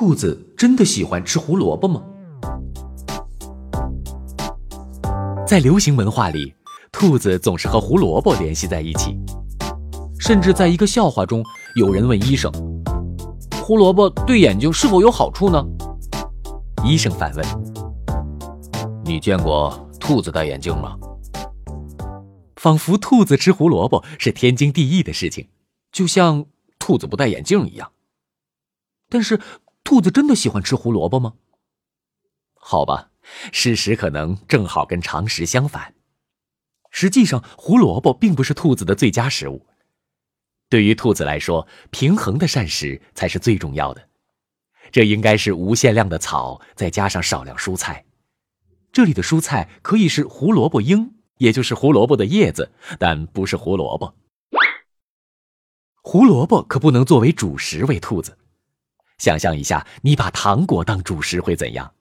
兔子真的喜欢吃胡萝卜吗？在流行文化里，兔子总是和胡萝卜联系在一起。甚至在一个笑话中，有人问医生：“胡萝卜对眼睛是否有好处呢？”医生反问：“你见过兔子戴眼镜吗？”仿佛兔子吃胡萝卜是天经地义的事情，就像兔子不戴眼镜一样。但是，兔子真的喜欢吃胡萝卜吗？好吧，事实可能正好跟常识相反。实际上，胡萝卜并不是兔子的最佳食物。对于兔子来说，平衡的膳食才是最重要的。这应该是无限量的草，再加上少量蔬菜。这里的蔬菜可以是胡萝卜缨，也就是胡萝卜的叶子，但不是胡萝卜。胡萝卜可不能作为主食喂兔子。想象一下，你把糖果当主食会怎样？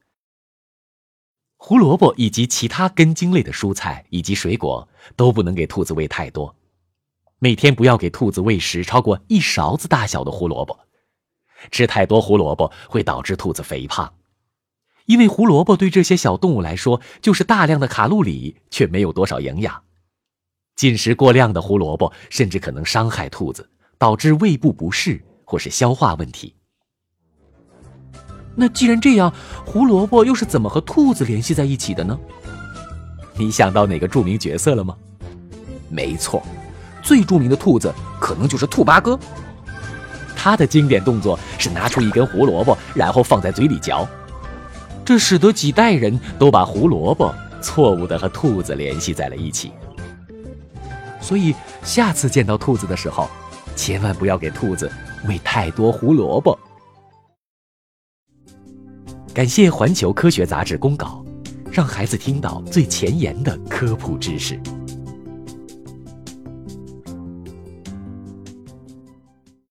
胡萝卜以及其他根茎类的蔬菜以及水果都不能给兔子喂太多，每天不要给兔子喂食超过一勺子大小的胡萝卜。吃太多胡萝卜会导致兔子肥胖，因为胡萝卜对这些小动物来说就是大量的卡路里，却没有多少营养。进食过量的胡萝卜甚至可能伤害兔子，导致胃部不适或是消化问题。那既然这样，胡萝卜又是怎么和兔子联系在一起的呢？你想到哪个著名角色了吗？没错，最著名的兔子可能就是兔八哥。他的经典动作是拿出一根胡萝卜，然后放在嘴里嚼，这使得几代人都把胡萝卜错误的和兔子联系在了一起。所以下次见到兔子的时候，千万不要给兔子喂太多胡萝卜。感谢《环球科学杂志》公稿，让孩子听到最前沿的科普知识。